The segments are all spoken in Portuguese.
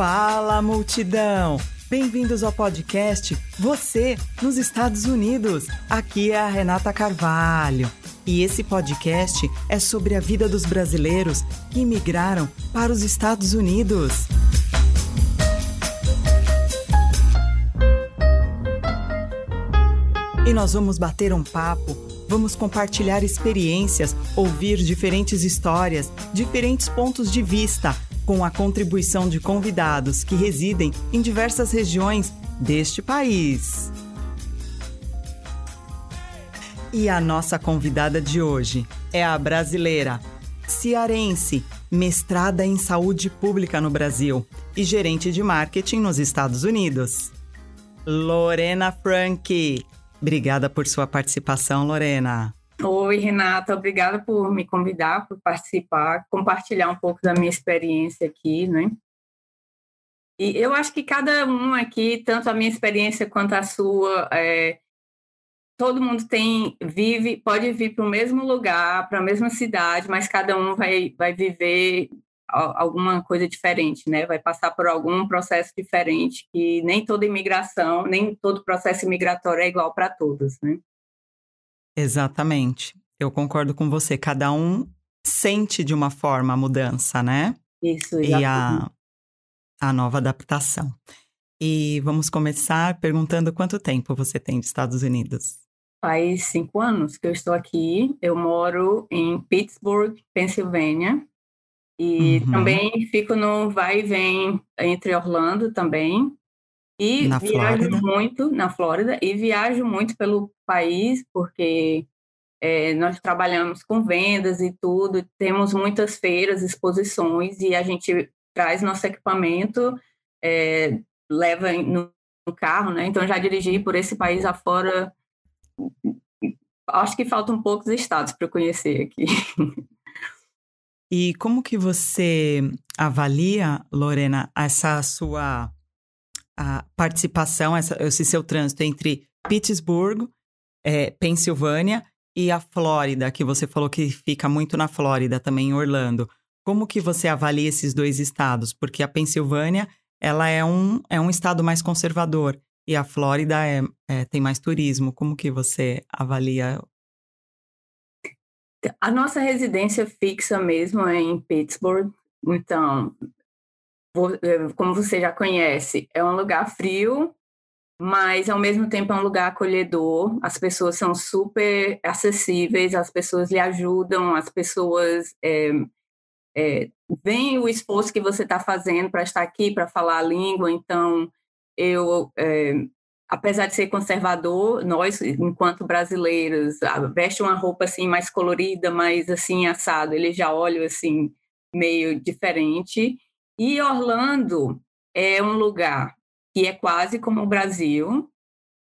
Fala, multidão! Bem-vindos ao podcast Você nos Estados Unidos. Aqui é a Renata Carvalho. E esse podcast é sobre a vida dos brasileiros que imigraram para os Estados Unidos. E nós vamos bater um papo, vamos compartilhar experiências, ouvir diferentes histórias, diferentes pontos de vista, com a contribuição de convidados que residem em diversas regiões deste país. E a nossa convidada de hoje é a brasileira, cearense, mestrada em saúde pública no Brasil e gerente de marketing nos Estados Unidos. Lorena Frank. Obrigada por sua participação, Lorena. Oi, Renata, obrigada por me convidar, por participar, compartilhar um pouco da minha experiência aqui, né? E eu acho que cada um aqui, tanto a minha experiência quanto a sua, é, todo mundo tem vive pode vir para o mesmo lugar, para a mesma cidade, mas cada um vai vai viver alguma coisa diferente, né? Vai passar por algum processo diferente que nem toda imigração, nem todo processo imigratório é igual para todos, né? Exatamente. Eu concordo com você. Cada um sente de uma forma a mudança, né? Isso, exatamente. E a, a nova adaptação. E vamos começar perguntando quanto tempo você tem de Estados Unidos. Faz cinco anos que eu estou aqui. Eu moro em Pittsburgh, Pensilvânia. E uhum. também fico no vai e vem entre Orlando também. E na viajo Flórida. muito na Flórida e viajo muito pelo país, porque é, nós trabalhamos com vendas e tudo, temos muitas feiras, exposições, e a gente traz nosso equipamento, é, leva no, no carro, né? Então já dirigi por esse país afora. Acho que faltam poucos estados para conhecer aqui. E como que você avalia, Lorena, essa sua a participação, essa, esse seu trânsito entre Pittsburgh, é, Pensilvânia e a Flórida, que você falou que fica muito na Flórida, também em Orlando. Como que você avalia esses dois estados? Porque a Pensilvânia, ela é um, é um estado mais conservador e a Flórida é, é, tem mais turismo. Como que você avalia a nossa residência fixa mesmo é em Pittsburgh, então, como você já conhece, é um lugar frio, mas ao mesmo tempo é um lugar acolhedor. As pessoas são super acessíveis, as pessoas lhe ajudam, as pessoas é, é, veem o esforço que você está fazendo para estar aqui, para falar a língua. Então, eu é, apesar de ser conservador, nós, enquanto brasileiros, veste uma roupa assim mais colorida, mais assim assado, ele já olha assim meio diferente. E Orlando é um lugar que é quase como o Brasil.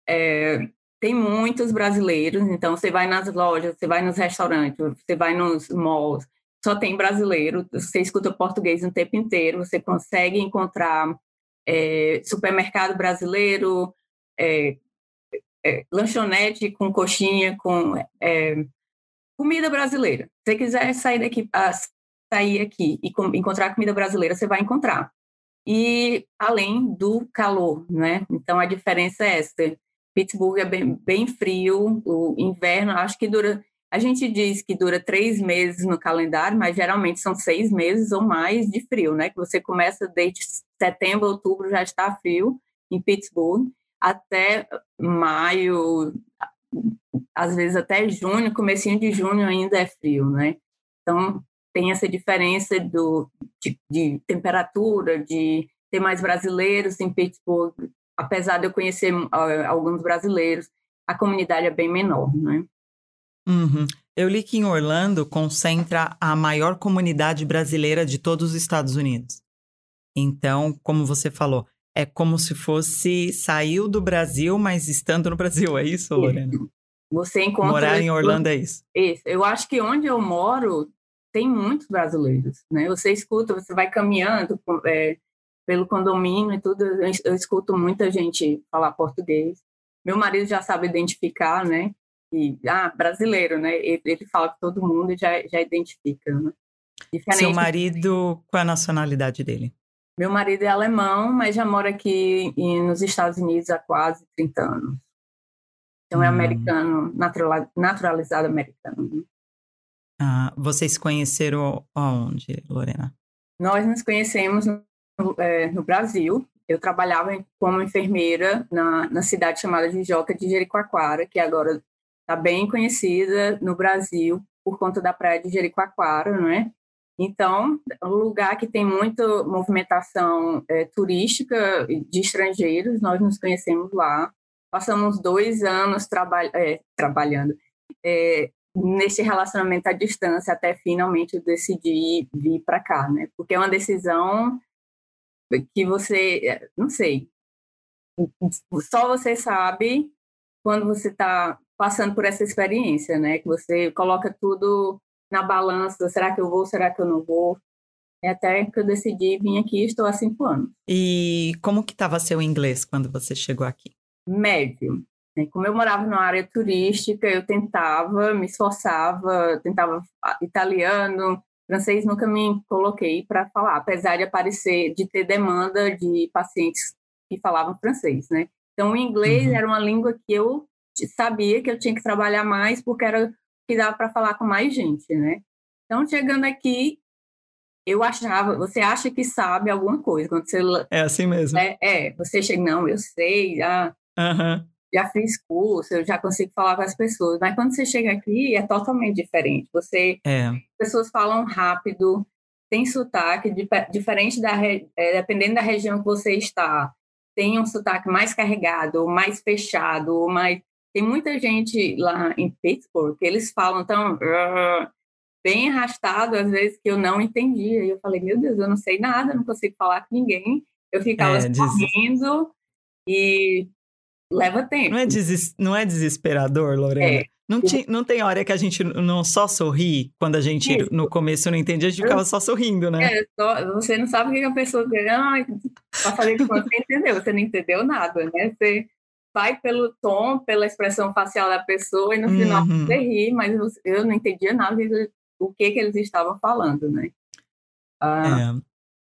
É, tem muitos brasileiros, então você vai nas lojas, você vai nos restaurantes, você vai nos malls, só tem brasileiro, você escuta português o tempo inteiro, você consegue encontrar é, supermercado brasileiro, é, é, lanchonete com coxinha, com é, comida brasileira. Se você quiser sair daqui, ah, sair aqui e com, encontrar comida brasileira, você vai encontrar. E além do calor, né? Então a diferença é essa. Pittsburgh é bem, bem frio, o inverno acho que dura. A gente diz que dura três meses no calendário, mas geralmente são seis meses ou mais de frio, né? Que você começa desde setembro, outubro já está frio em Pittsburgh até maio, às vezes até junho, comecinho de junho ainda é frio, né? Então tem essa diferença do, de, de temperatura, de ter mais brasileiros em Pittsburgh, apesar de eu conhecer uh, alguns brasileiros, a comunidade é bem menor, né? Uhum. Eu li que em Orlando concentra a maior comunidade brasileira de todos os Estados Unidos. Então, como você falou, é como se fosse saiu do Brasil, mas estando no Brasil. É isso, Lorena? Você encontra. Morar em Orlando é isso. Isso. Eu acho que onde eu moro tem muitos brasileiros, né? Você escuta, você vai caminhando é, pelo condomínio e tudo, eu escuto muita gente falar português. Meu marido já sabe identificar, né? E, ah, brasileiro, né? Ele, ele fala com todo mundo e já, já identifica, né? Diferente Seu marido, qual é a nacionalidade dele? Meu marido é alemão, mas já mora aqui nos Estados Unidos há quase 30 anos. Então é hum. americano, naturalizado americano. Ah, vocês conheceram aonde, Lorena? Nós nos conhecemos no, é, no Brasil. Eu trabalhava como enfermeira na, na cidade chamada de Joca de Jericoacoara, que agora está bem conhecida no Brasil por conta da praia de Jericoacoara, não é? Então, é um lugar que tem muita movimentação é, turística de estrangeiros, nós nos conhecemos lá. Passamos dois anos traba é, trabalhando é, nesse relacionamento à distância, até finalmente eu decidi vir para cá, né? Porque é uma decisão que você, é, não sei, só você sabe quando você está passando por essa experiência, né? Que você coloca tudo na balança, será que eu vou, será que eu não vou? É até que eu decidi vir aqui, estou há cinco anos. E como que estava seu inglês quando você chegou aqui? Médio. Né? Como eu morava numa área turística, eu tentava, me esforçava, tentava italiano, francês nunca me coloquei para falar, apesar de aparecer, de ter demanda de pacientes que falavam francês, né? Então, o inglês uhum. era uma língua que eu sabia que eu tinha que trabalhar mais porque era que dava para falar com mais gente, né? Então, chegando aqui, eu achava, você acha que sabe alguma coisa quando você é assim mesmo. É, é você chega, não, eu sei, já, uhum. Já fiz curso, eu já consigo falar com as pessoas, mas quando você chega aqui é totalmente diferente. Você, é. pessoas falam rápido, tem sotaque diferente da, é, dependendo da região que você está, tem um sotaque mais carregado, mais fechado, mais tem muita gente lá em Pittsburgh que eles falam tão bem arrastado, às vezes, que eu não entendia. E eu falei, meu Deus, eu não sei nada, não consigo falar com ninguém. Eu ficava é, sorrindo e leva tempo. Não é, deses... não é desesperador, Lorena? É. Não, ti, não tem hora que a gente não só sorri quando a gente Isso. no começo não entendia, a gente ficava só sorrindo, né? É, só, você não sabe o que a pessoa quer. Ah, pra fazer com você entendeu, você não entendeu nada, né? Você vai pelo tom, pela expressão facial da pessoa e no uhum. final você ri, mas eu não entendia nada do que, que eles estavam falando, né? Ah.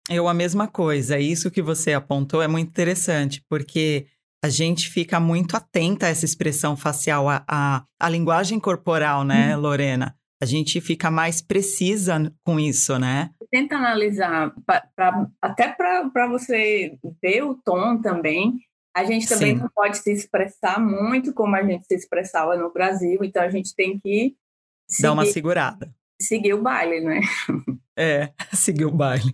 É, eu a mesma coisa. Isso que você apontou é muito interessante, porque a gente fica muito atenta a essa expressão facial, a, a, a linguagem corporal, né, uhum. Lorena? A gente fica mais precisa com isso, né? Tenta analisar, pra, pra, até para você ver o tom também, a gente também Sim. não pode se expressar muito como a gente se expressava no Brasil, então a gente tem que seguir, dar uma segurada. Seguir o baile, né? É, seguir o baile.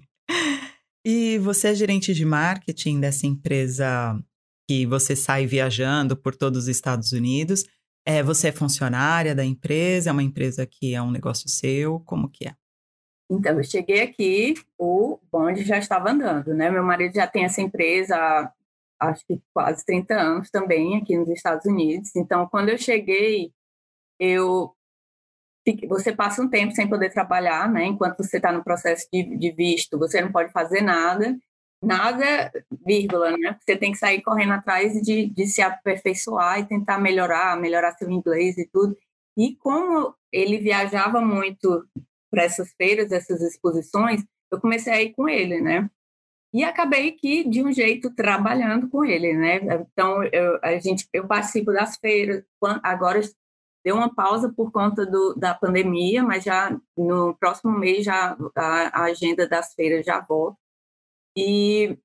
E você é gerente de marketing dessa empresa que você sai viajando por todos os Estados Unidos. É, você é funcionária da empresa? É uma empresa que é um negócio seu? Como que é? Então, eu cheguei aqui, o bonde já estava andando, né? Meu marido já tem essa empresa acho que quase 30 anos também aqui nos Estados Unidos. Então, quando eu cheguei, eu você passa um tempo sem poder trabalhar, né? Enquanto você está no processo de, de, visto, você não pode fazer nada, nada, vírgula, né? Você tem que sair correndo atrás de, de se aperfeiçoar e tentar melhorar, melhorar seu inglês e tudo. E como ele viajava muito para essas feiras, essas exposições, eu comecei a ir com ele, né? E acabei que de um jeito trabalhando com ele, né? Então eu, a gente, eu participo das feiras. Agora deu uma pausa por conta do, da pandemia, mas já no próximo mês já a, a agenda das feiras já volta. E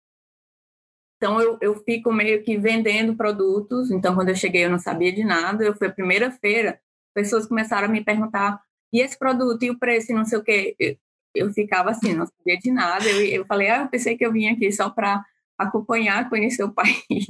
então eu, eu fico meio que vendendo produtos. Então quando eu cheguei eu não sabia de nada. Eu fui a primeira feira, pessoas começaram a me perguntar e esse produto e o preço e não sei o quê eu ficava assim, não sabia de nada. Eu, eu falei, ah, eu pensei que eu vim aqui só para acompanhar, conhecer o país.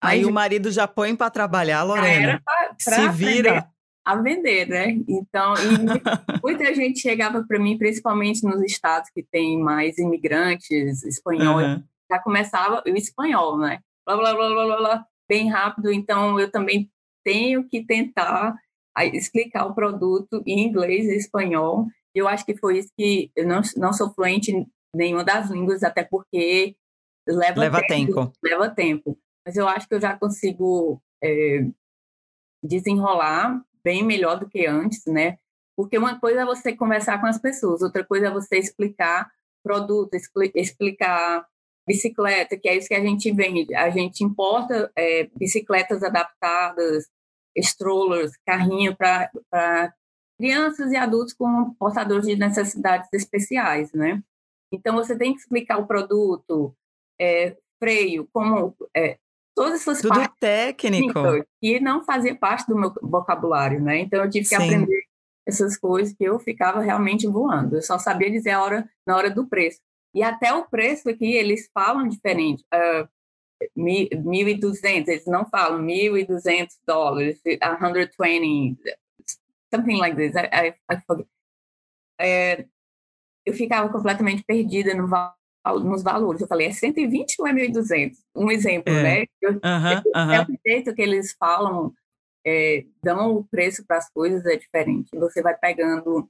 Aí Mas, o marido já põe para trabalhar, Lorena. Pra, pra Se vira. A vender, né? Então, muita gente chegava para mim, principalmente nos estados que tem mais imigrantes espanhóis, uhum. já começava o espanhol, né? Blá, blá, blá, blá, blá, bem rápido. Então, eu também tenho que tentar explicar o produto em inglês e espanhol eu acho que foi isso que eu não, não sou fluente em nenhuma das línguas, até porque leva, leva tempo, tempo. Leva tempo. Mas eu acho que eu já consigo é, desenrolar bem melhor do que antes, né? Porque uma coisa é você conversar com as pessoas, outra coisa é você explicar produto, explicar bicicleta, que é isso que a gente vende. A gente importa é, bicicletas adaptadas, strollers, carrinho para crianças e adultos com portadores de necessidades especiais, né? Então, você tem que explicar o produto, é, freio, como é, todas essas Tudo partes técnico. que não fazia parte do meu vocabulário, né? Então, eu tive que Sim. aprender essas coisas que eu ficava realmente voando. Eu só sabia dizer a hora na hora do preço. E até o preço aqui, eles falam diferente. Uh, 1.200, eles não falam 1.200 dólares, 120, something like this. I, I, I é, eu ficava completamente perdida no, nos valores. Eu falei, é 120 ou é 1.200? Um exemplo, é. né? Uh uh -huh. É o jeito que eles falam, é, dão o preço para as coisas é diferente. Você vai pegando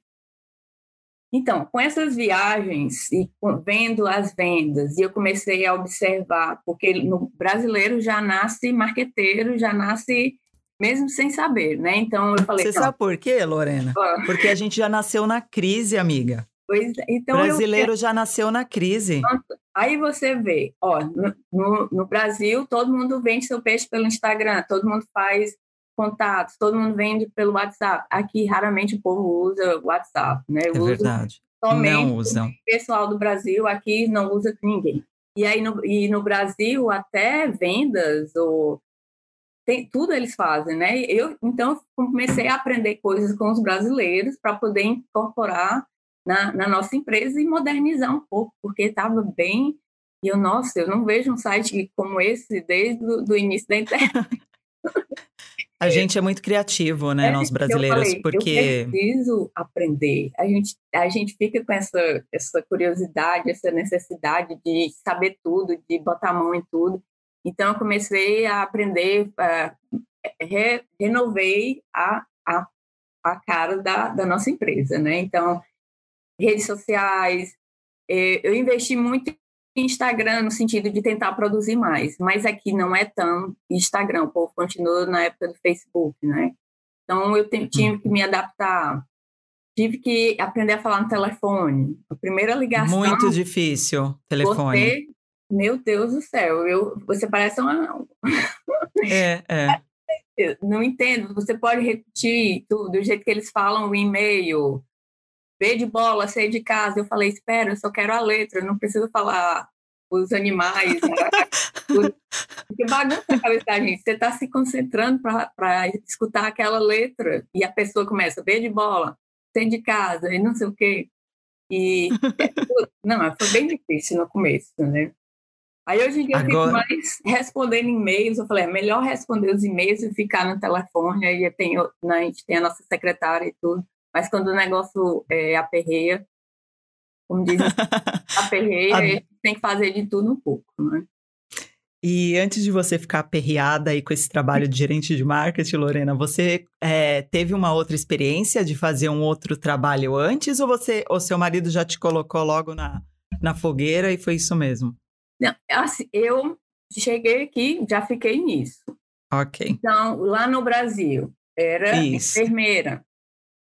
então, com essas viagens e vendo as vendas, e eu comecei a observar, porque no brasileiro já nasce marqueteiro, já nasce mesmo sem saber, né? Então eu falei. Você sabe por quê, Lorena? Porque a gente já nasceu na crise, amiga. Pois, então brasileiro eu... já nasceu na crise. Aí você vê, ó, no, no, Brasil todo mundo vende seu peixe pelo Instagram, todo mundo faz contatos, todo mundo vende pelo WhatsApp. Aqui, raramente o povo usa WhatsApp, né? é verdade. Somente não usam. o pessoal do Brasil aqui não usa ninguém. E aí, no, e no Brasil, até vendas ou... Tem, tudo eles fazem, né? Eu, então, comecei a aprender coisas com os brasileiros para poder incorporar na, na nossa empresa e modernizar um pouco, porque estava bem... E eu, nossa, eu não vejo um site como esse desde o início da internet. A gente é muito criativo, né, é, nós brasileiros, eu falei, porque eu preciso aprender. A gente a gente fica com essa essa curiosidade, essa necessidade de saber tudo, de botar a mão em tudo. Então eu comecei a aprender, uh, re, renovei a, a a cara da, da nossa empresa, né? Então redes sociais, eh, eu investi muito Instagram no sentido de tentar produzir mais, mas aqui não é tão Instagram, o povo continua na época do Facebook, né? Então eu tive que me adaptar, tive que aprender a falar no telefone. A primeira ligação. Muito difícil, telefone. Você, meu Deus do céu, eu, você parece uma. É, é. Eu não entendo. Você pode repetir tudo, do jeito que eles falam o e-mail, B de bola, C de casa. Eu falei, espera, eu só quero a letra, não preciso falar os animais. Né? que bagunça a cabeça da gente. Você está se concentrando para escutar aquela letra e a pessoa começa, B de bola, C de casa e não sei o quê. E não, foi bem difícil no começo, né? Aí hoje em dia Agora... eu fico mais respondendo e-mails. Eu falei, é melhor responder os e-mails e ficar no telefone. Aí tem, né, a gente tem a nossa secretária e tudo. Mas quando o negócio é, aperreia, como diz, aperreia, a... tem que fazer de tudo um pouco, né? E antes de você ficar aperreada aí com esse trabalho de gerente de marketing, Lorena, você é, teve uma outra experiência de fazer um outro trabalho antes ou você, ou seu marido já te colocou logo na, na fogueira e foi isso mesmo? Não, assim, eu cheguei aqui, já fiquei nisso. Ok. Então, lá no Brasil, era isso. enfermeira.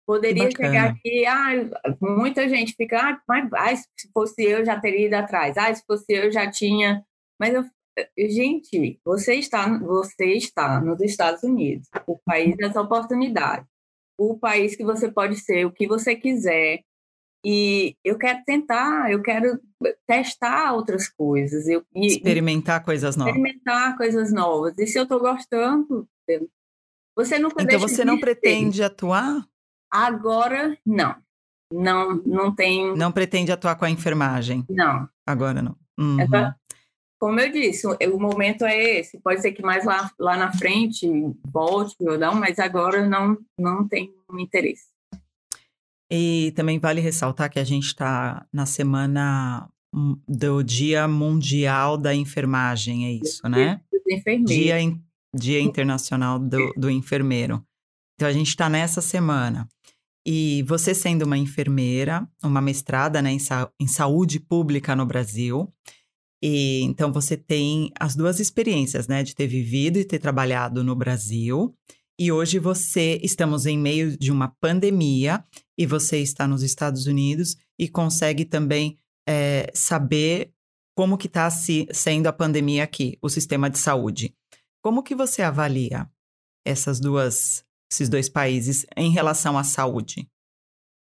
Poderia chegar aqui, ah, muita gente fica, ah, mas ah, se fosse eu já teria ido atrás, ah, se fosse eu já tinha. Mas eu, gente, você está, você está nos Estados Unidos, o país das oportunidades, o país que você pode ser o que você quiser. E eu quero tentar, eu quero testar outras coisas. Eu, e, experimentar coisas novas. Experimentar coisas novas. E se eu estou gostando, você nunca Então você não pretende atuar? Agora, não. Não, não tem. Não pretende atuar com a enfermagem? Não. Agora não. Uhum. como eu disse, o momento é esse. Pode ser que mais lá, lá na frente volte ou não, mas agora não, não tem interesse. E também vale ressaltar que a gente está na semana do Dia Mundial da Enfermagem, é isso, né? Dia, Dia Internacional do, do Enfermeiro. Então a gente está nessa semana. E você sendo uma enfermeira, uma mestrada né, em, sa em saúde pública no Brasil, e então você tem as duas experiências, né, de ter vivido e ter trabalhado no Brasil. E hoje você estamos em meio de uma pandemia e você está nos Estados Unidos e consegue também é, saber como que está se, sendo a pandemia aqui, o sistema de saúde. Como que você avalia essas duas, esses dois países em relação à saúde?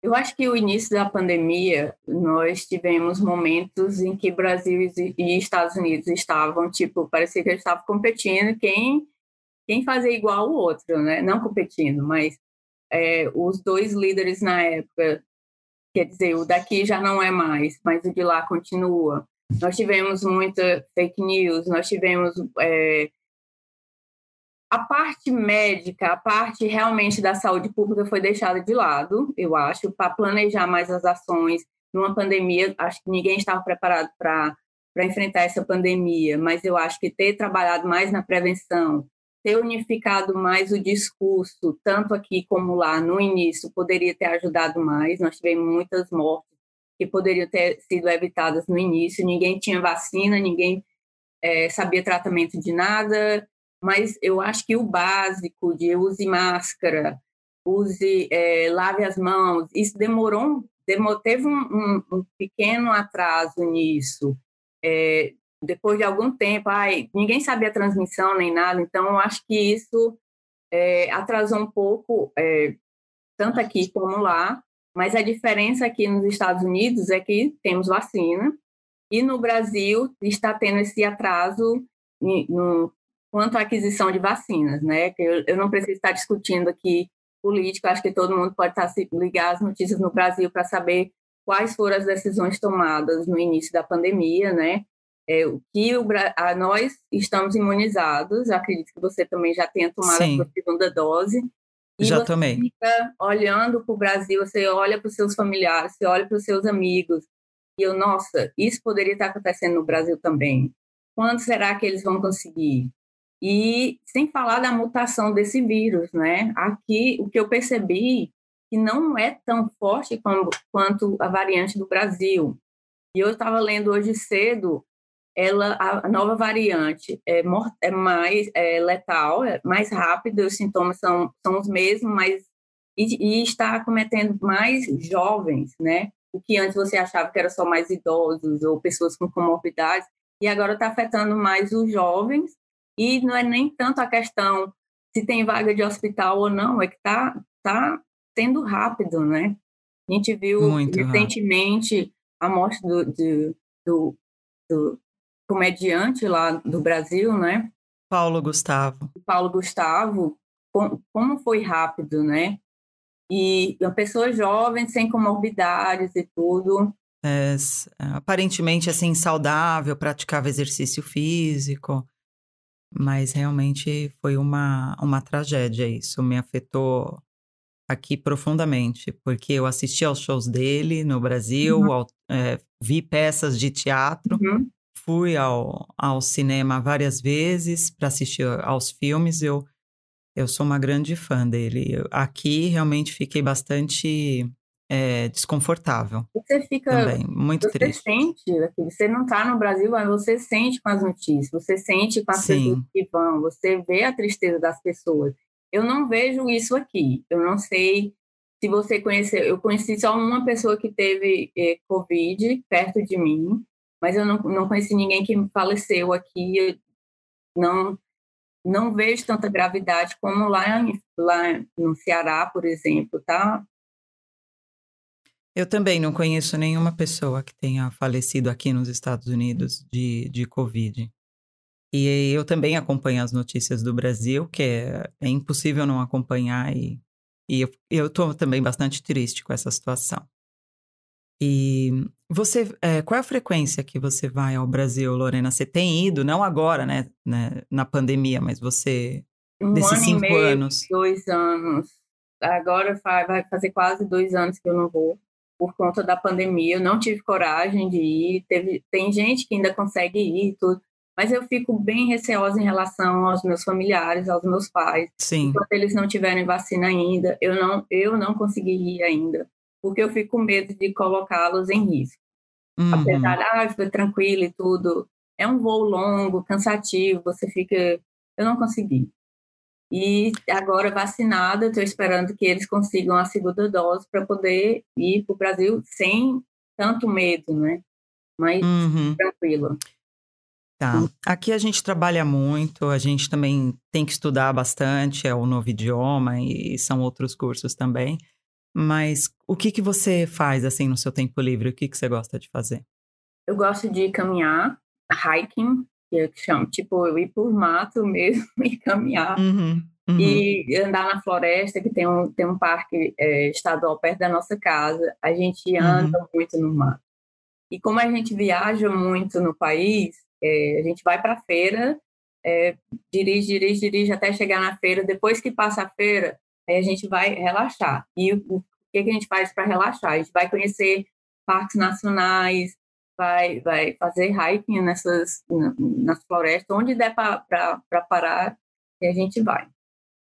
Eu acho que o início da pandemia, nós tivemos momentos em que Brasil e Estados Unidos estavam, tipo, parecia que eles estavam competindo quem, quem fazia igual o outro, né? Não competindo, mas é, os dois líderes na época, quer dizer, o daqui já não é mais, mas o de lá continua. Nós tivemos muita fake news, nós tivemos é, a parte médica, a parte realmente da saúde pública foi deixada de lado, eu acho, para planejar mais as ações. Numa pandemia, acho que ninguém estava preparado para enfrentar essa pandemia, mas eu acho que ter trabalhado mais na prevenção, ter unificado mais o discurso, tanto aqui como lá no início, poderia ter ajudado mais. Nós tivemos muitas mortes que poderiam ter sido evitadas no início. Ninguém tinha vacina, ninguém é, sabia tratamento de nada, mas eu acho que o básico de use máscara, use, é, lave as mãos, isso demorou, demorou teve um, um, um, pequeno atraso nisso. É, depois de algum tempo, ai, ninguém sabia a transmissão nem nada, então eu acho que isso é, atrasou um pouco, tanto aqui como lá, mas a diferença aqui nos Estados Unidos é que temos vacina, e no Brasil está tendo esse atraso no, quanto à aquisição de vacinas, né? Que eu, eu não preciso estar discutindo aqui política, acho que todo mundo pode estar se ligar às notícias no Brasil para saber quais foram as decisões tomadas no início da pandemia, né? É, o que o, a, nós estamos imunizados, acredito que você também já tenha tomado Sim. a sua segunda dose. E já você tomei. fica olhando para o Brasil, você olha para os seus familiares, você olha para os seus amigos, e eu, nossa, isso poderia estar acontecendo no Brasil também. Quando será que eles vão conseguir? E sem falar da mutação desse vírus, né? Aqui, o que eu percebi que não é tão forte como, quanto a variante do Brasil. E eu estava lendo hoje cedo, ela, a nova variante é, é mais é letal, é mais rápida, os sintomas são, são os mesmos, mas e, e, está cometendo mais jovens, né? O que antes você achava que era só mais idosos ou pessoas com comorbidades, e agora está afetando mais os jovens e não é nem tanto a questão se tem vaga de hospital ou não, é que está tá sendo rápido, né? A gente viu Muito recentemente rápido. a morte do, do, do, do, comediante lá do Brasil, né? Paulo Gustavo. Paulo Gustavo, como foi rápido, né? E uma pessoa jovem, sem comorbidades e tudo. É, aparentemente, assim, saudável, praticava exercício físico. Mas realmente foi uma, uma tragédia isso, me afetou aqui profundamente, porque eu assisti aos shows dele no Brasil, uhum. ao, é, vi peças de teatro, uhum. fui ao, ao cinema várias vezes para assistir aos filmes, eu, eu sou uma grande fã dele. Aqui realmente fiquei bastante é, desconfortável. Você fica também, muito você triste. sente, você não está no Brasil, mas você sente com as notícias, você sente com as Sim. pessoas que vão, você vê a tristeza das pessoas. Eu não vejo isso aqui. Eu não sei se você conheceu. Eu conheci só uma pessoa que teve eh, Covid perto de mim, mas eu não, não conheci ninguém que faleceu aqui. Eu não não vejo tanta gravidade como lá, lá no Ceará, por exemplo, tá? Eu também não conheço nenhuma pessoa que tenha falecido aqui nos Estados Unidos de, de Covid. E eu também acompanho as notícias do Brasil, que é, é impossível não acompanhar, e, e eu estou também bastante triste com essa situação. E você, é, qual é a frequência que você vai ao Brasil, Lorena? Você tem ido, não agora, né, né na pandemia, mas você um desses ano cinco meio, anos? Dois anos. Agora vai fazer quase dois anos que eu não vou por conta da pandemia, eu não tive coragem de ir. Teve, tem gente que ainda consegue ir, tudo, mas eu fico bem receosa em relação aos meus familiares, aos meus pais. Sim. Enquanto eles não tiverem vacina ainda, eu não, eu não consegui ir ainda, porque eu fico com medo de colocá-los em risco. Uhum. Apesar de, ah, tranquilo e tudo, é um voo longo, cansativo, você fica. Eu não consegui. E agora vacinada, estou esperando que eles consigam a segunda dose para poder ir para o Brasil sem tanto medo, né? mais uhum. tranquilo. Tá. Aqui a gente trabalha muito, a gente também tem que estudar bastante, é o novo idioma e são outros cursos também. Mas o que que você faz assim no seu tempo livre? O que que você gosta de fazer? Eu gosto de caminhar, hiking, que eu chamo, tipo, eu ir por mato mesmo e caminhar. Uhum, uhum. E andar na floresta, que tem um, tem um parque é, estadual perto da nossa casa. A gente anda uhum. muito no mato. E como a gente viaja muito no país, é, a gente vai para a feira, é, dirige, dirige, dirige até chegar na feira. Depois que passa a feira, aí a gente vai relaxar. E o, o que, que a gente faz para relaxar? A gente vai conhecer parques nacionais, vai, vai fazer hiking nessas, nas florestas, onde der para parar, e a gente vai.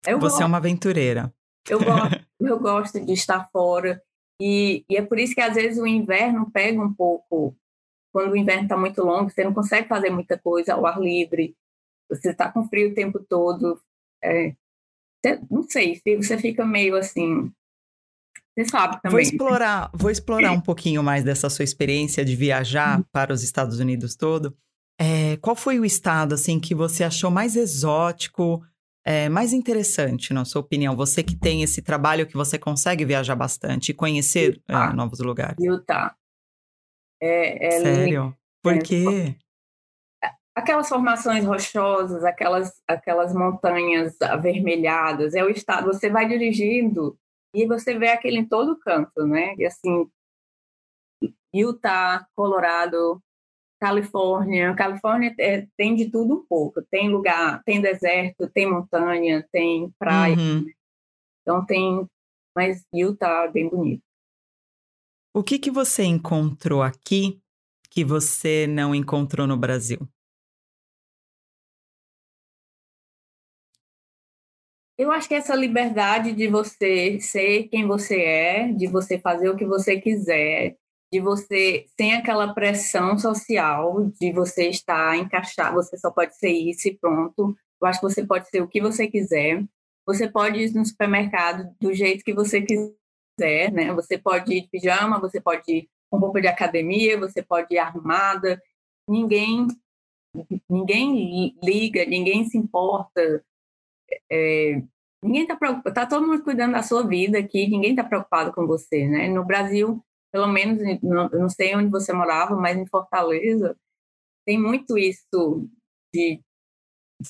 Eu Você gosto, é uma aventureira. Eu gosto, eu gosto de estar fora, e, e é por isso que às vezes o inverno pega um pouco, quando o inverno está muito longo, você não consegue fazer muita coisa ao ar livre, você está com frio o tempo todo, é, não sei, você fica meio assim, você sabe também. Vou explorar, vou explorar um pouquinho mais dessa sua experiência de viajar uhum. para os Estados Unidos todo. É, qual foi o estado assim que você achou mais exótico, é, mais interessante, na sua opinião? Você que tem esse trabalho que você consegue viajar bastante e conhecer é, novos lugares. Utah. É, é Sério? Por é, quê? Aquelas formações rochosas, aquelas, aquelas montanhas avermelhadas, é o estado. Você vai dirigindo e você vê aquele em todo canto, né? E assim, Utah, Colorado, Califórnia. Califórnia é, tem de tudo um pouco. Tem lugar, tem deserto, tem montanha, tem praia. Uhum. Então tem, mas Utah é bem bonito. O que que você encontrou aqui que você não encontrou no Brasil? Eu acho que essa liberdade de você ser quem você é, de você fazer o que você quiser, de você sem aquela pressão social de você estar encaixado, você só pode ser isso e pronto. Eu acho que você pode ser o que você quiser. Você pode ir no supermercado do jeito que você quiser, né? Você pode ir de pijama, você pode ir com roupa de academia, você pode ir arrumada. Ninguém ninguém liga, ninguém se importa é, ninguém está preocupado, está todo mundo cuidando da sua vida aqui, ninguém está preocupado com você, né? No Brasil, pelo menos, não, não sei onde você morava, mas em Fortaleza, tem muito isso de,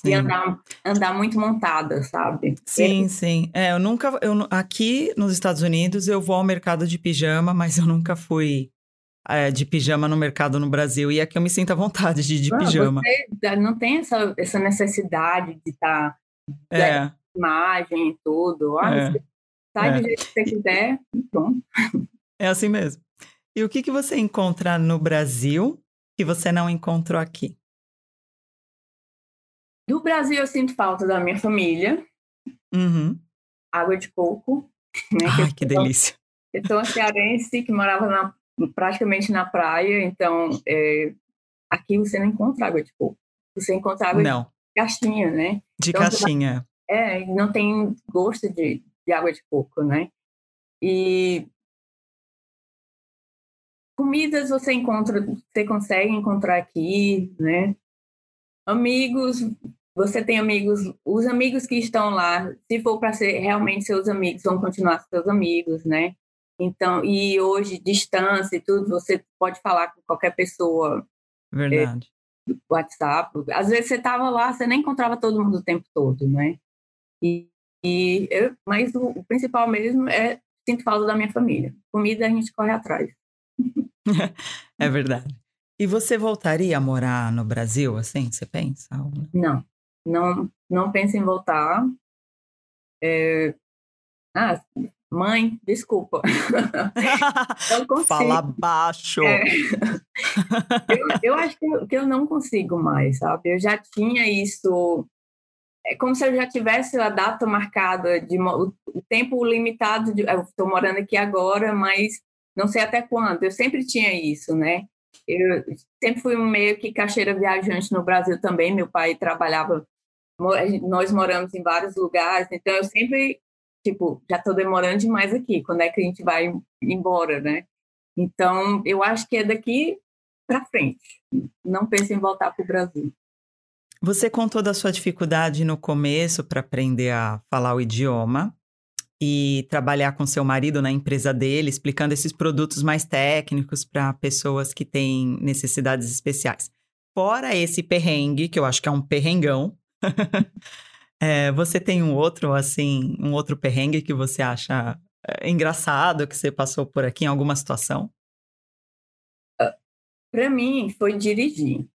de andar, andar muito montada, sabe? Sim, sim. É, eu nunca, eu, aqui nos Estados Unidos, eu vou ao mercado de pijama, mas eu nunca fui é, de pijama no mercado no Brasil. E aqui eu me sinto à vontade de ir de pijama. Não tem essa, essa necessidade de estar tá é. imagem e tudo. Olha, é. sai é. do jeito que você quiser, pronto. É assim mesmo. E o que, que você encontra no Brasil que você não encontrou aqui? Do Brasil eu sinto falta da minha família. Uhum. Água de coco. Né, Ai, que, que delícia. Eu sou uma cearense que morava na, praticamente na praia, então é, aqui você não encontra água de coco. Você encontra água não. de caixinha, né? De então, caixinha. É, não tem gosto de, de água de coco, né? E comidas você encontra, você consegue encontrar aqui, né? Amigos, você tem amigos, os amigos que estão lá, se for para ser realmente seus amigos, vão continuar seus amigos, né? Então, e hoje, distância e tudo, você pode falar com qualquer pessoa. Verdade. WhatsApp. Às vezes você estava lá, você nem encontrava todo mundo o tempo todo, né? E, e eu, mas o, o, principal mesmo é sinto falta da minha família. Comida a gente corre atrás. é verdade. E você voltaria a morar no Brasil, assim, você pensa? Não, não, não penso em voltar. É... Ah, Mãe, desculpa. eu consigo. Fala baixo. É. Eu, eu, acho que eu, que eu não consigo mais, sabe? Eu já tinha isso. É como se eu já tivesse a data marcada, de o, o tempo limitado. De, eu estou morando aqui agora, mas não sei até quando. Eu sempre tinha isso, né? Eu sempre fui meio que caixeira viajante no Brasil também. Meu pai trabalhava nós moramos em vários lugares, então eu sempre tipo, já estou demorando demais aqui, quando é que a gente vai embora, né? Então, eu acho que é daqui para frente. Não pense em voltar para o Brasil. Você contou da sua dificuldade no começo para aprender a falar o idioma e trabalhar com seu marido na empresa dele, explicando esses produtos mais técnicos para pessoas que têm necessidades especiais. Fora esse perrengue, que eu acho que é um perrengão, é, você tem um outro, assim, um outro perrengue que você acha é, engraçado, que você passou por aqui em alguma situação? Para mim, foi dirigir.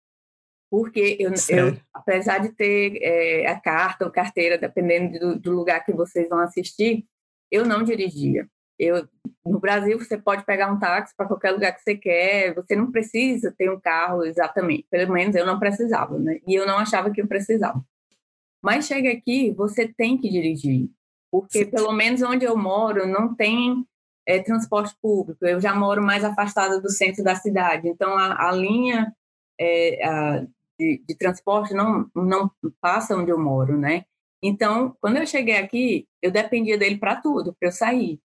Porque eu, eu apesar de ter é, a carta ou carteira, dependendo do, do lugar que vocês vão assistir, eu não dirigia. Eu, no Brasil, você pode pegar um táxi para qualquer lugar que você quer, você não precisa ter um carro exatamente. Pelo menos eu não precisava, né? E eu não achava que eu precisava. Mas chega aqui, você tem que dirigir, porque Sim. pelo menos onde eu moro não tem é, transporte público. Eu já moro mais afastada do centro da cidade, então a, a linha é, a, de, de transporte não, não passa onde eu moro, né? Então, quando eu cheguei aqui, eu dependia dele para tudo, para eu sair.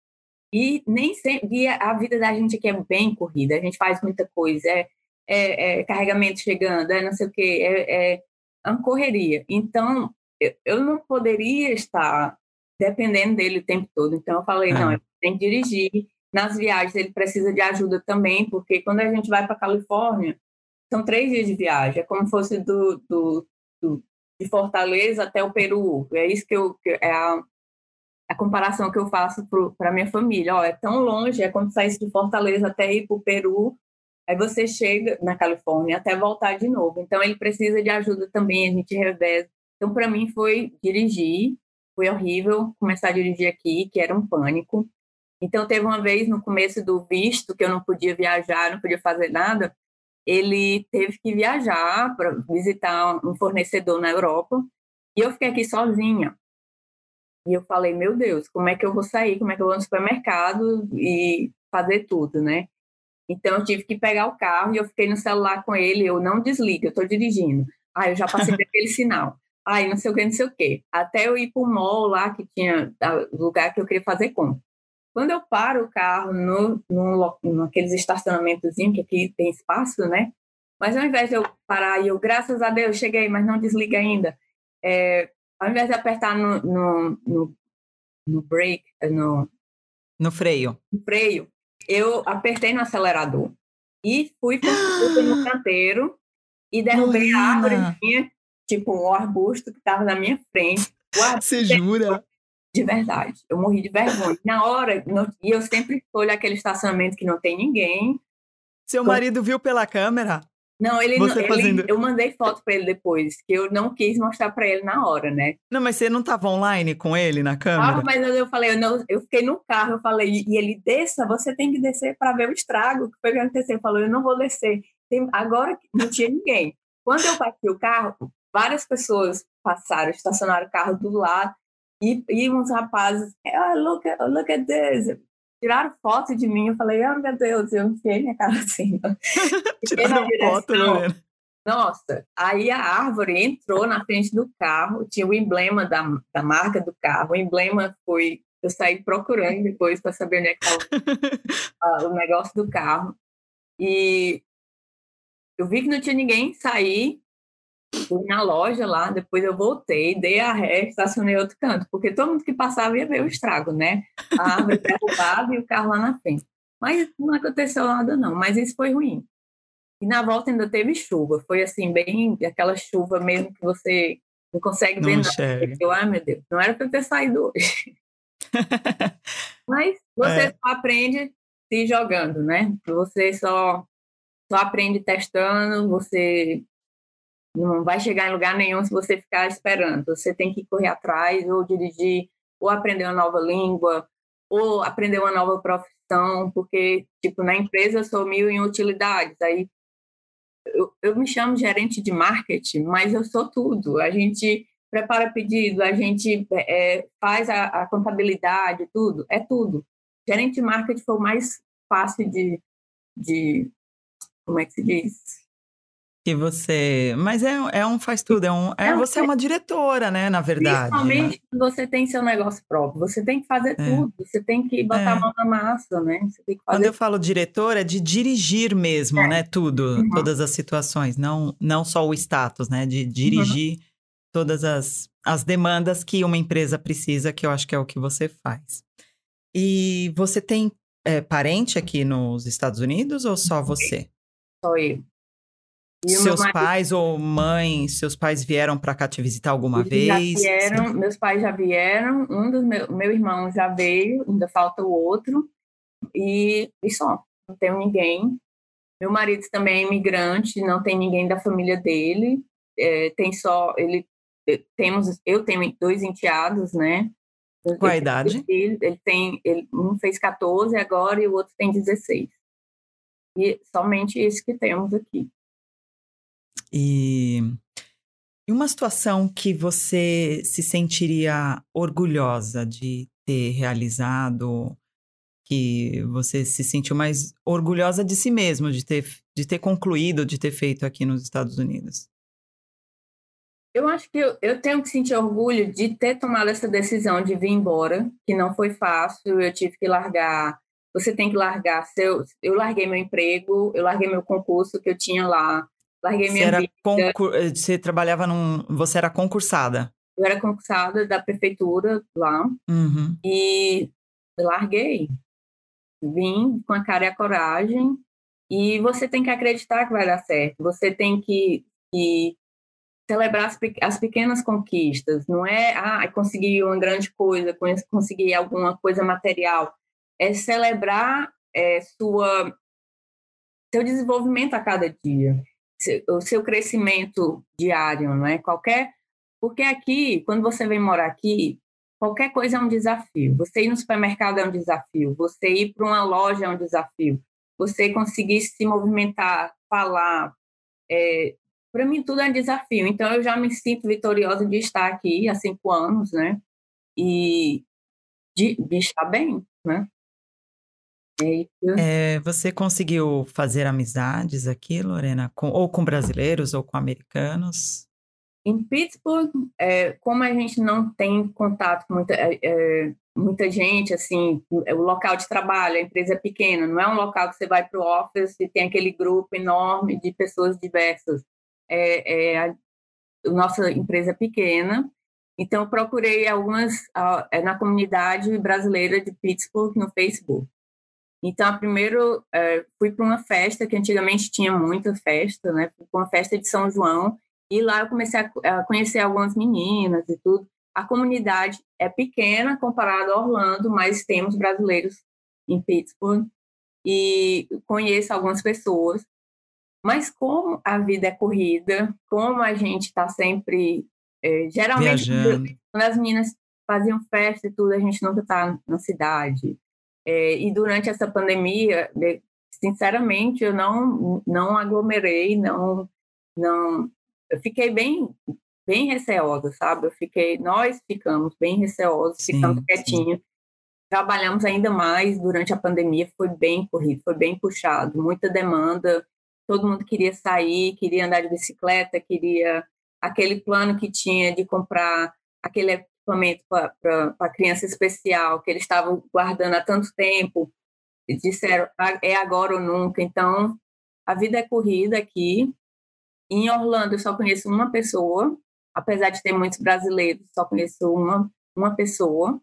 E nem sempre a vida da gente aqui é bem corrida, a gente faz muita coisa, é, é, é carregamento chegando, é não sei o quê, é, é uma correria. Então, eu, não poderia estar dependendo dele o tempo todo. Então, eu falei, não, eu tenho que dirigir. Nas viagens, ele precisa de ajuda também, porque quando a gente vai para Califórnia, são três dias de viagem, é como se fosse do, do, do de Fortaleza até o Peru. É isso que eu é a, a comparação que eu faço para minha família. Ó, é tão longe, é como sair de Fortaleza até ir para o Peru. Aí você chega na Califórnia até voltar de novo. Então ele precisa de ajuda também, a gente reveza. Então para mim foi dirigir, foi horrível começar a dirigir aqui, que era um pânico. Então teve uma vez no começo do visto que eu não podia viajar, não podia fazer nada ele teve que viajar para visitar um fornecedor na Europa e eu fiquei aqui sozinha. E eu falei, meu Deus, como é que eu vou sair? Como é que eu vou no supermercado e fazer tudo, né? Então eu tive que pegar o carro e eu fiquei no celular com ele, eu não desligo, eu estou dirigindo. Ah, eu já passei aquele sinal. Ai, não sei o que, não sei o que. Até eu ir para o mall lá que tinha lugar que eu queria fazer compra. Quando eu paro o carro no, no, naqueles estacionamentos que aqui tem espaço, né? Mas ao invés de eu parar e eu, graças a Deus, cheguei, mas não desliga ainda, é, ao invés de apertar no, no, no, no brake, no, no freio. No freio, eu apertei no acelerador e fui no canteiro e derrubei a árvore minha, tipo um arbusto que estava na minha frente. Você jura? de verdade. Eu morri de vergonha. Na hora, e eu sempre olho aquele estacionamento que não tem ninguém. Seu marido viu pela câmera? Não, ele, você ele fazendo... eu mandei foto para ele depois, que eu não quis mostrar para ele na hora, né? Não, mas você não estava online com ele na câmera? Ah, mas eu falei, eu, não, eu fiquei no carro, eu falei, e ele desça, você tem que descer para ver o estrago que foi que aconteceu. Ele falou, eu não vou descer. Tem, agora não tinha ninguém. Quando eu parti o carro, várias pessoas passaram, estacionaram o carro do lado e, e uns rapazes, oh, look, look at this. Tiraram foto de mim, eu falei, oh meu Deus, eu enfiei minha cara assim. Tiraram foto, Lorena. Nossa, aí a árvore entrou na frente do carro, tinha o emblema da, da marca do carro. O emblema foi. Eu saí procurando depois para saber onde é que estava o negócio do carro. E eu vi que não tinha ninguém, saí, fui na loja lá, depois eu voltei, dei a ré, estacionei outro canto, porque todo mundo que passava ia ver o estrago, né? A árvore derrubada e o carro lá na frente. Mas não aconteceu nada, não, mas isso foi ruim. E na volta ainda teve chuva, foi assim, bem aquela chuva mesmo que você não consegue não ver nada. Eu, ai meu Deus, não era para eu ter saído hoje. mas você é. só aprende se jogando, né? Você só, só aprende testando, você não vai chegar em lugar nenhum se você ficar esperando. Você tem que correr atrás, ou dirigir, ou aprender uma nova língua, ou aprender uma nova profissão, porque, tipo, na empresa eu sou mil em utilidades. Aí eu, eu me chamo gerente de marketing, mas eu sou tudo. A gente prepara pedido, a gente é, faz a, a, contabilidade, tudo, é tudo. Gerente de marketing foi o mais fácil de, de como é que se diz? Que você. Mas é, é um faz tudo, é um. É, é você é uma diretora, né? Na verdade. Principalmente né? você tem seu negócio próprio, você tem que fazer é. tudo, você tem que botar é. a mão na massa, né? Quando eu falo diretora, é de dirigir mesmo, é. né? Tudo, uhum. todas as situações, não, não só o status, né? De dirigir uhum. todas as, as demandas que uma empresa precisa, que eu acho que é o que você faz. E você tem é, parente aqui nos Estados Unidos ou só você? Só eu. Seus marido... pais ou mãe, seus pais vieram para cá te visitar alguma Eles vez? Já vieram, meus pais já vieram, um dos meus meu irmão já veio, ainda falta o outro, e, e só, não tenho ninguém. Meu marido também é imigrante, não tem ninguém da família dele, é, tem só, ele, é, temos, eu tenho dois enteados, né? Qual a idade? Ele, ele tem, ele, um fez 14 agora e o outro tem 16. E somente esse que temos aqui. E, e uma situação que você se sentiria orgulhosa de ter realizado, que você se sentiu mais orgulhosa de si mesmo, de ter, de ter concluído, de ter feito aqui nos Estados Unidos? Eu acho que eu, eu, tenho que sentir orgulho de ter tomado essa decisão de vir embora, que não foi fácil, eu tive que largar. Você tem que largar seu. Eu larguei meu emprego, eu larguei meu concurso que eu tinha lá, larguei minha você, concur... Eh, você trabalhava num. Você era concursada? Eu era concursada da prefeitura lá uhum. e larguei. Vim com a cara e a coragem. E você tem que acreditar que vai dar certo. Você tem que, que celebrar as, as, pequenas conquistas, não é ah, conseguir uma grande coisa, conseguir alguma coisa material, é celebrar é, sua seu desenvolvimento a cada dia, o seu crescimento diário, não é? Qualquer porque aqui, quando você vem morar aqui, qualquer coisa é um desafio. Você ir no supermercado é um desafio, você ir para uma loja é um desafio, você conseguir se movimentar, falar, é, para mim tudo é um desafio. Então eu já me sinto vitoriosa de estar aqui há cinco anos, né? E de, de estar bem, né? É, você conseguiu fazer amizades aqui, Lorena, com, ou com brasileiros ou com americanos? Em Pittsburgh, é, como a gente não tem contato com muita, é, é muita gente, assim, é o local de trabalho, a empresa é pequena, não é um local que você vai para o office e tem aquele grupo enorme de pessoas diversas é, é a, a nossa empresa é pequena, então procurei algumas é na comunidade brasileira de Pittsburgh no Facebook. Então, primeiro é, fui para uma festa que antigamente tinha muita festa, né? Fui para uma festa de São João e lá eu comecei a, a conhecer algumas meninas e tudo. A comunidade é pequena comparado a Orlando, mas temos brasileiros em Pittsburgh e conheço algumas pessoas. Mas como a vida é corrida, como a gente está sempre. É, geralmente, Viajando. quando as meninas faziam festa e tudo, a gente nunca está na cidade. É, e durante essa pandemia, sinceramente, eu não, não aglomerei, não, não. Eu fiquei bem, bem receosa, sabe? Eu fiquei, nós ficamos bem receosos, sim, ficamos quietinhos. Trabalhamos ainda mais durante a pandemia, foi bem corrido, foi bem puxado, muita demanda todo mundo queria sair, queria andar de bicicleta, queria aquele plano que tinha de comprar aquele equipamento para criança especial, que eles estavam guardando há tanto tempo, e disseram, ah, é agora ou nunca. Então, a vida é corrida aqui. Em Orlando, eu só conheço uma pessoa, apesar de ter muitos brasileiros, só conheço uma, uma pessoa,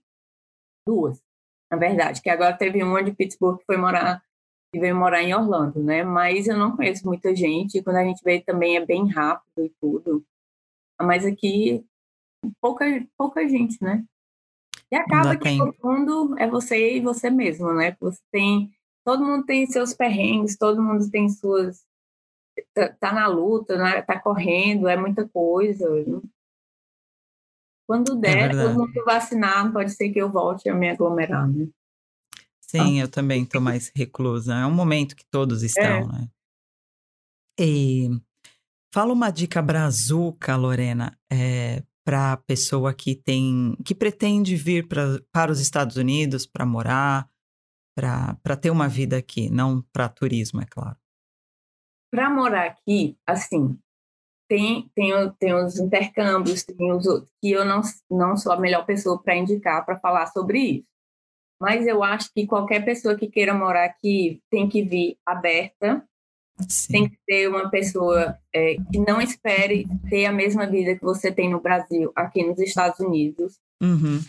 duas, na verdade, que agora teve uma de Pittsburgh que foi morar que veio morar em Orlando, né? Mas eu não conheço muita gente. Quando a gente veio também é bem rápido e tudo. Mas aqui pouca pouca gente, né? E acaba que todo mundo é você e você mesmo, né? Você tem todo mundo tem seus perrengues, todo mundo tem suas tá, tá na luta, né? tá correndo, é muita coisa. Quando é der, é todo mundo vacinar, pode ser que eu volte a me aglomerar, né? Sim, eu também estou mais reclusa. É um momento que todos estão, é. né? E fala uma dica brazuca, Lorena, é, para a pessoa que tem, que pretende vir pra, para os Estados Unidos para morar, para ter uma vida aqui, não para turismo, é claro. para morar aqui, assim, tem, tem, tem os intercâmbios, tem os que eu não, não sou a melhor pessoa para indicar para falar sobre isso. Mas eu acho que qualquer pessoa que queira morar aqui tem que vir aberta, Sim. tem que ser uma pessoa é, que não espere ter a mesma vida que você tem no Brasil, aqui nos Estados Unidos. Uhum.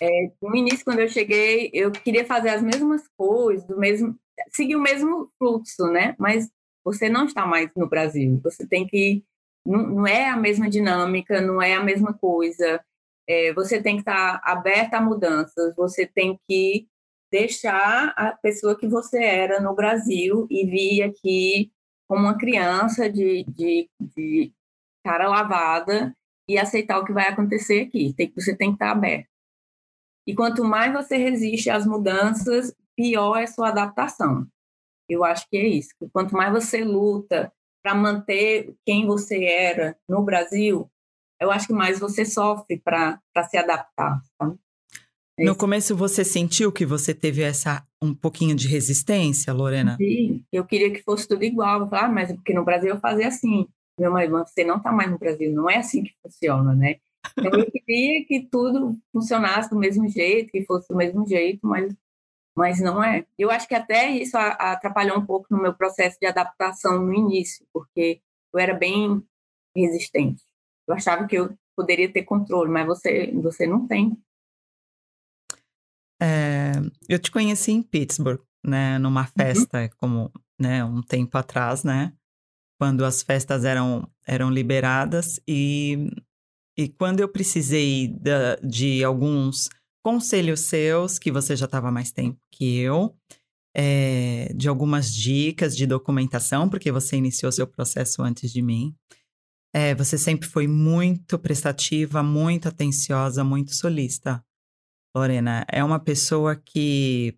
É, no início, quando eu cheguei, eu queria fazer as mesmas coisas, do mesmo, seguir o mesmo fluxo, né? Mas você não está mais no Brasil. Você tem que. Não, não é a mesma dinâmica, não é a mesma coisa. É, você tem que estar aberta a mudanças, você tem que deixar a pessoa que você era no Brasil e vir aqui como uma criança de, de, de cara lavada e aceitar o que vai acontecer aqui. Tem, você tem que estar aberto. E quanto mais você resiste às mudanças, pior é sua adaptação. Eu acho que é isso. Quanto mais você luta para manter quem você era no Brasil, eu acho que mais você sofre para se adaptar. Tá? É no começo você sentiu que você teve essa um pouquinho de resistência, Lorena? Sim, eu queria que fosse tudo igual. Ah, mas porque no Brasil eu fazia assim. Meu mãe, você não está mais no Brasil, não é assim que funciona, né? Então, eu queria que tudo funcionasse do mesmo jeito, que fosse do mesmo jeito, mas mas não é. Eu acho que até isso atrapalhou um pouco no meu processo de adaptação no início, porque eu era bem resistente. Eu achava que eu poderia ter controle, mas você, você não tem. É, eu te conheci em Pittsburgh, né, numa uhum. festa, uhum. como né, um tempo atrás, né, quando as festas eram, eram liberadas e, e quando eu precisei da, de alguns conselhos seus, que você já estava mais tempo que eu, é, de algumas dicas de documentação, porque você iniciou seu processo antes de mim. É, você sempre foi muito prestativa, muito atenciosa, muito solista. Lorena, é uma pessoa que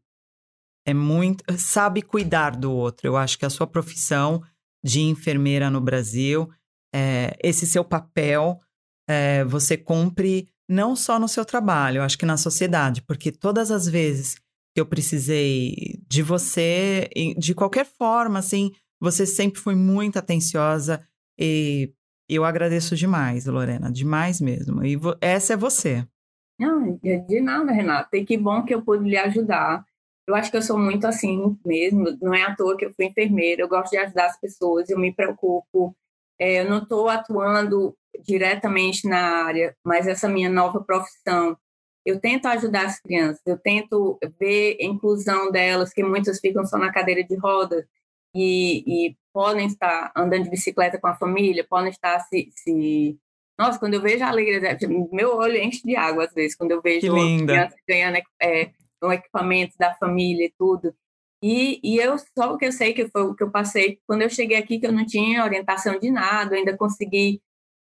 é muito sabe cuidar do outro. Eu acho que a sua profissão de enfermeira no Brasil, é, esse seu papel, é, você cumpre não só no seu trabalho, eu acho que na sociedade, porque todas as vezes que eu precisei de você, de qualquer forma, assim, você sempre foi muito atenciosa e eu agradeço demais, Lorena, demais mesmo. E essa é você. Não, de nada, Renata. E que bom que eu pude lhe ajudar. Eu acho que eu sou muito assim mesmo. Não é à toa que eu fui enfermeira. Eu gosto de ajudar as pessoas. Eu me preocupo. É, eu não estou atuando diretamente na área, mas essa minha nova profissão, eu tento ajudar as crianças, eu tento ver a inclusão delas, que muitas ficam só na cadeira de rodas e, e podem estar andando de bicicleta com a família, podem estar se, se... Nossa, quando eu vejo a alegria, meu olho enche de água às vezes, quando eu vejo crianças ganhando é, um equipamento da família e tudo. E, e eu só o que eu sei que foi o que eu passei quando eu cheguei aqui, que eu não tinha orientação de nada, ainda consegui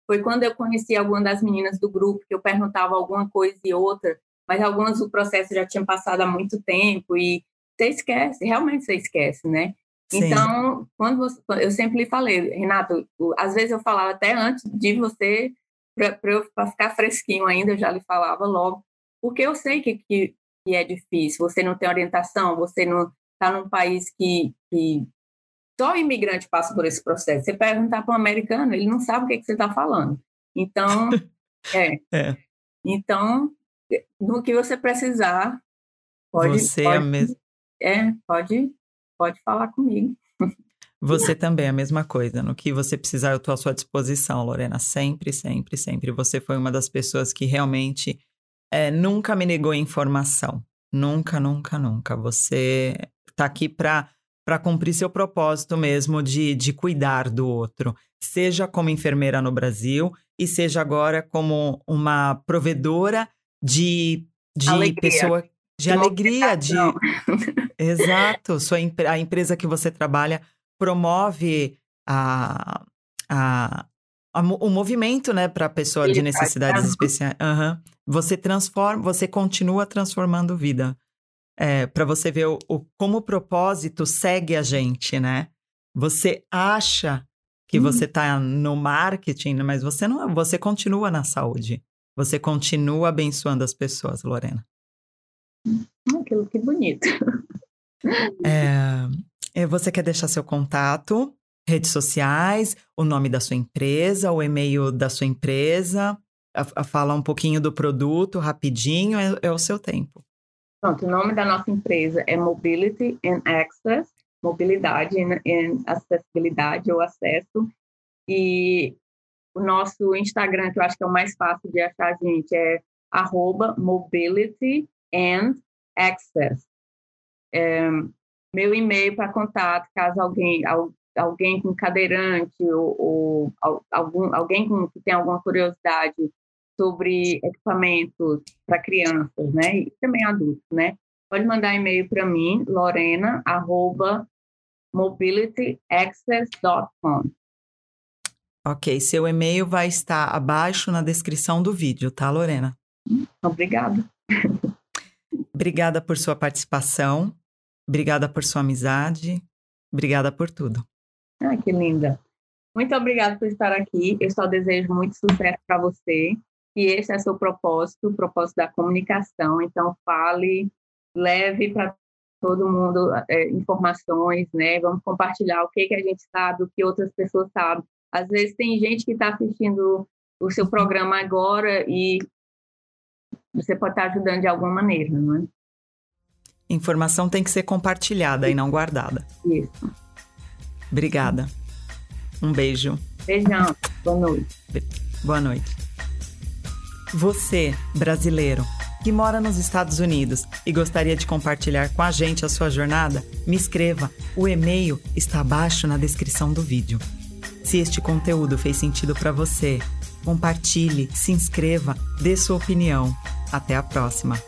foi quando eu conheci algumas das meninas do grupo, que eu perguntava alguma coisa e outra, mas algumas do processo já tinham passado há muito tempo e você esquece, realmente você esquece, né? Sim. Então, quando você, eu sempre lhe falei, Renato, às vezes eu falava até antes de você, para ficar fresquinho ainda, eu já lhe falava logo, porque eu sei que, que, que é difícil, você não tem orientação, você não está num país que, que só imigrante passa por esse processo. Você perguntar para um americano, ele não sabe o que, é que você está falando. Então, é. é. Então, no que você precisar, pode. Você pode, é mesmo. É, pode, pode falar comigo. Você também é a mesma coisa. No que você precisar, eu estou à sua disposição, Lorena. Sempre, sempre, sempre. Você foi uma das pessoas que realmente é, nunca me negou informação. Nunca, nunca, nunca. Você está aqui para para cumprir seu propósito mesmo de, de cuidar do outro, seja como enfermeira no Brasil e seja agora como uma provedora de, de alegria. pessoa de, de alegria, de exato, sua a empresa que você trabalha promove a, a, a o movimento, né, para a pessoa de necessidades especiais. Uhum. Você transforma, você continua transformando vida é, para você ver o, o, como o propósito segue a gente, né? Você acha que hum. você está no marketing, mas você não, você continua na saúde. Você continua abençoando as pessoas, Lorena. Aquilo que bonito. É, você quer deixar seu contato redes sociais, o nome da sua empresa, o e-mail da sua empresa, a, a falar um pouquinho do produto rapidinho, é, é o seu tempo. Pronto, o nome da nossa empresa é Mobility and Access, mobilidade e acessibilidade ou acesso. E o nosso Instagram, que eu acho que é o mais fácil de achar gente, é arroba mobility and access. É, meu e-mail para contato, caso alguém, alguém com cadeirante ou, ou algum, alguém que tem alguma curiosidade sobre equipamentos para crianças, né, e também adultos, né, pode mandar e-mail para mim, lorena, arroba, mobilityaccess.com. Ok, seu e-mail vai estar abaixo na descrição do vídeo, tá, Lorena? Obrigada. Obrigada por sua participação, obrigada por sua amizade, obrigada por tudo. Ah, que linda. Muito obrigada por estar aqui. Eu só desejo muito sucesso para você que esse é seu propósito, o propósito da comunicação. Então, fale, leve para todo mundo é, informações, né? Vamos compartilhar o que, que a gente sabe, o que outras pessoas sabem. Às vezes tem gente que está assistindo o seu programa agora e você pode estar tá ajudando de alguma maneira, não é? Informação tem que ser compartilhada e não guardada. Isso. Obrigada. Um beijo. Beijão. Boa noite. Boa noite. Você, brasileiro, que mora nos Estados Unidos e gostaria de compartilhar com a gente a sua jornada, me escreva. O e-mail está abaixo na descrição do vídeo. Se este conteúdo fez sentido para você, compartilhe, se inscreva, dê sua opinião. Até a próxima!